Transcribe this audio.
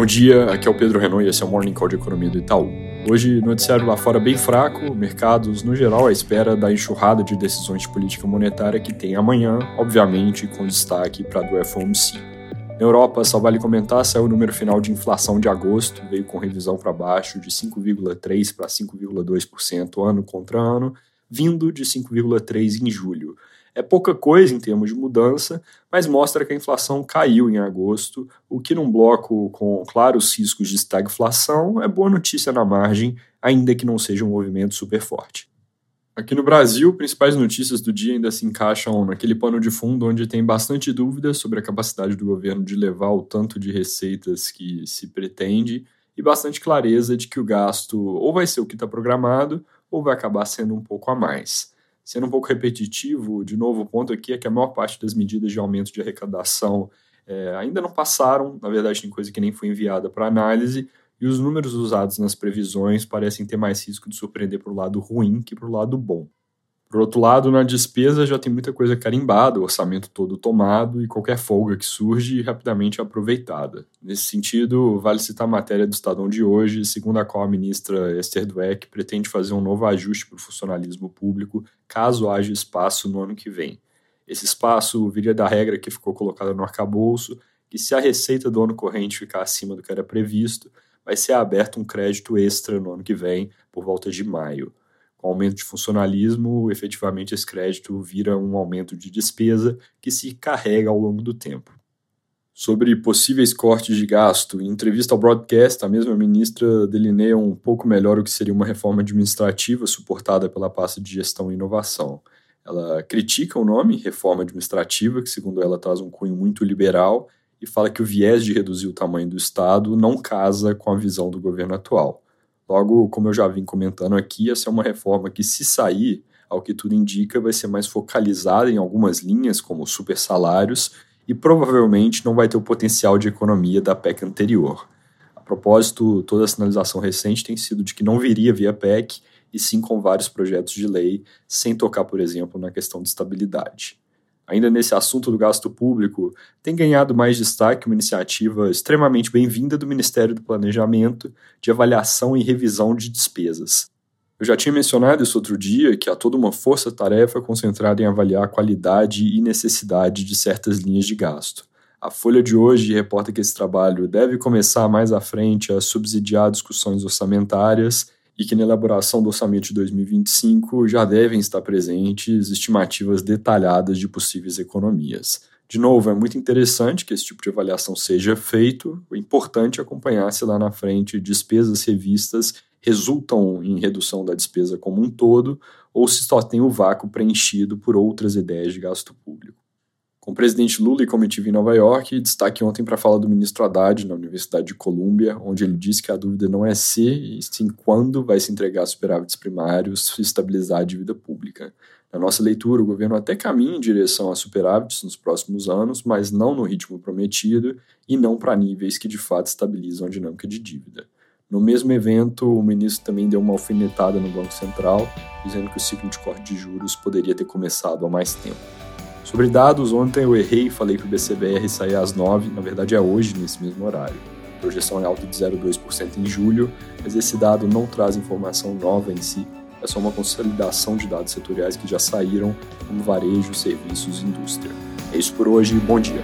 Bom dia, aqui é o Pedro Renault e esse é o Morning Call de Economia do Itaú. Hoje, noticiário lá fora bem fraco, mercados no geral à espera da enxurrada de decisões de política monetária que tem amanhã, obviamente com destaque para a do FOMC. Na Europa, só vale comentar, saiu o número final de inflação de agosto, veio com revisão para baixo de 5,3% para 5,2% ano contra ano, vindo de 5,3% em julho. É pouca coisa em termos de mudança, mas mostra que a inflação caiu em agosto, o que num bloco com claros riscos de estagflação é boa notícia na margem, ainda que não seja um movimento super forte. Aqui no Brasil, principais notícias do dia ainda se encaixam naquele pano de fundo onde tem bastante dúvida sobre a capacidade do governo de levar o tanto de receitas que se pretende e bastante clareza de que o gasto ou vai ser o que está programado ou vai acabar sendo um pouco a mais. Sendo um pouco repetitivo, de novo, o ponto aqui é que a maior parte das medidas de aumento de arrecadação é, ainda não passaram, na verdade, tem coisa que nem foi enviada para análise, e os números usados nas previsões parecem ter mais risco de surpreender para o lado ruim que para o lado bom. Por outro lado, na despesa já tem muita coisa carimbada, o orçamento todo tomado e qualquer folga que surge rapidamente aproveitada. Nesse sentido, vale citar a matéria do Estadão de hoje, segundo a qual a ministra Esther Dweck pretende fazer um novo ajuste para o funcionalismo público caso haja espaço no ano que vem. Esse espaço viria da regra que ficou colocada no arcabouço, que se a receita do ano corrente ficar acima do que era previsto, vai ser aberto um crédito extra no ano que vem, por volta de maio com aumento de funcionalismo, efetivamente esse crédito vira um aumento de despesa que se carrega ao longo do tempo. Sobre possíveis cortes de gasto, em entrevista ao broadcast, a mesma ministra delineia um pouco melhor o que seria uma reforma administrativa suportada pela pasta de gestão e inovação. Ela critica o nome, reforma administrativa, que segundo ela traz um cunho muito liberal, e fala que o viés de reduzir o tamanho do Estado não casa com a visão do governo atual. Logo, como eu já vim comentando aqui, essa é uma reforma que, se sair, ao que tudo indica, vai ser mais focalizada em algumas linhas, como super salários, e provavelmente não vai ter o potencial de economia da PEC anterior. A propósito, toda a sinalização recente tem sido de que não viria via PEC, e sim com vários projetos de lei, sem tocar, por exemplo, na questão de estabilidade ainda nesse assunto do gasto público, tem ganhado mais destaque uma iniciativa extremamente bem-vinda do Ministério do Planejamento de avaliação e revisão de despesas. Eu já tinha mencionado isso outro dia, que há toda uma força-tarefa concentrada em avaliar a qualidade e necessidade de certas linhas de gasto. A Folha de hoje reporta que esse trabalho deve começar mais à frente a subsidiar discussões orçamentárias e que na elaboração do orçamento de 2025 já devem estar presentes estimativas detalhadas de possíveis economias. De novo, é muito interessante que esse tipo de avaliação seja feito. O importante é acompanhar se lá na frente despesas revistas resultam em redução da despesa como um todo ou se só tem o vácuo preenchido por outras ideias de gasto público com o presidente Lula e comitiva em Nova York, destaque ontem para a fala do ministro Haddad na Universidade de Colômbia, onde ele disse que a dúvida não é se, e sim quando vai se entregar superávites primários e estabilizar a dívida pública. Na nossa leitura, o governo até caminha em direção a superávites nos próximos anos, mas não no ritmo prometido e não para níveis que de fato estabilizam a dinâmica de dívida. No mesmo evento, o ministro também deu uma alfinetada no Banco Central, dizendo que o ciclo de corte de juros poderia ter começado há mais tempo. Sobre dados, ontem eu errei e falei que o BCBR sair às 9, na verdade é hoje, nesse mesmo horário. A projeção é alta de 0,2% em julho, mas esse dado não traz informação nova em si, é só uma consolidação de dados setoriais que já saíram, como varejo, serviços e indústria. É isso por hoje, bom dia.